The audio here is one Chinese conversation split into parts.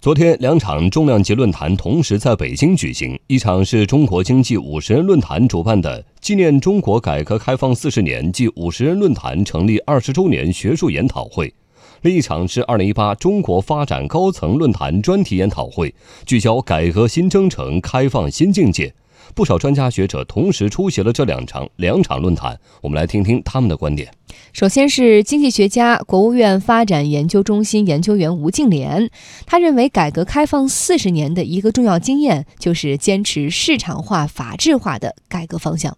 昨天，两场重量级论坛同时在北京举行。一场是中国经济五十人论坛主办的纪念中国改革开放四十年暨五十人论坛成立二十周年学术研讨会；另一场是二零一八中国发展高层论坛专题研讨会，聚焦改革新征程、开放新境界。不少专家学者同时出席了这两场两场论坛，我们来听听他们的观点。首先是经济学家、国务院发展研究中心研究员吴敬琏，他认为改革开放四十年的一个重要经验就是坚持市场化、法治化的改革方向。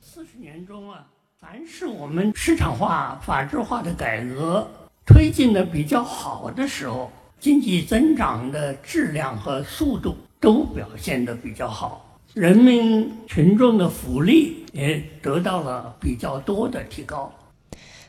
四十年中啊，凡是我们市场化、法治化的改革推进的比较好的时候，经济增长的质量和速度都表现的比较好。人民群众的福利也得到了比较多的提高。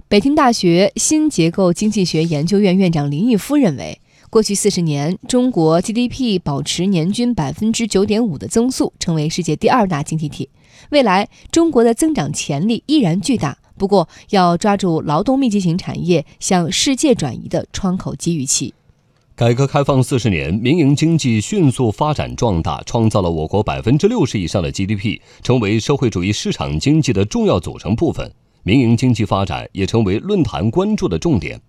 北京大学新结构经济学研究院院长林毅夫认为，过去四十年，中国 GDP 保持年均百分之九点五的增速，成为世界第二大经济体。未来，中国的增长潜力依然巨大，不过要抓住劳动密集型产业向世界转移的窗口机遇期。改革开放四十年，民营经济迅速发展壮大，创造了我国百分之六十以上的 GDP，成为社会主义市场经济的重要组成部分。民营经济发展也成为论坛关注的重点。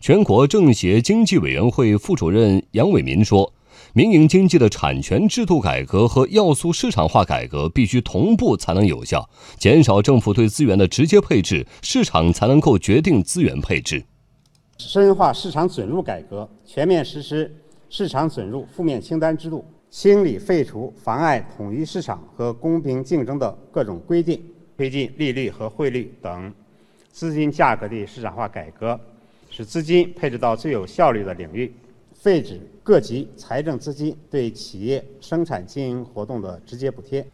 全国政协经济委员会副主任杨伟民说：“民营经济的产权制度改革和要素市场化改革必须同步才能有效，减少政府对资源的直接配置，市场才能够决定资源配置。”深化市场准入改革，全面实施市场准入负面清单制度，清理废除妨碍统一市场和公平竞争的各种规定，推进利率和汇率等资金价格的市场化改革，使资金配置到最有效率的领域，废止各级财政资金对企业生产经营活动的直接补贴。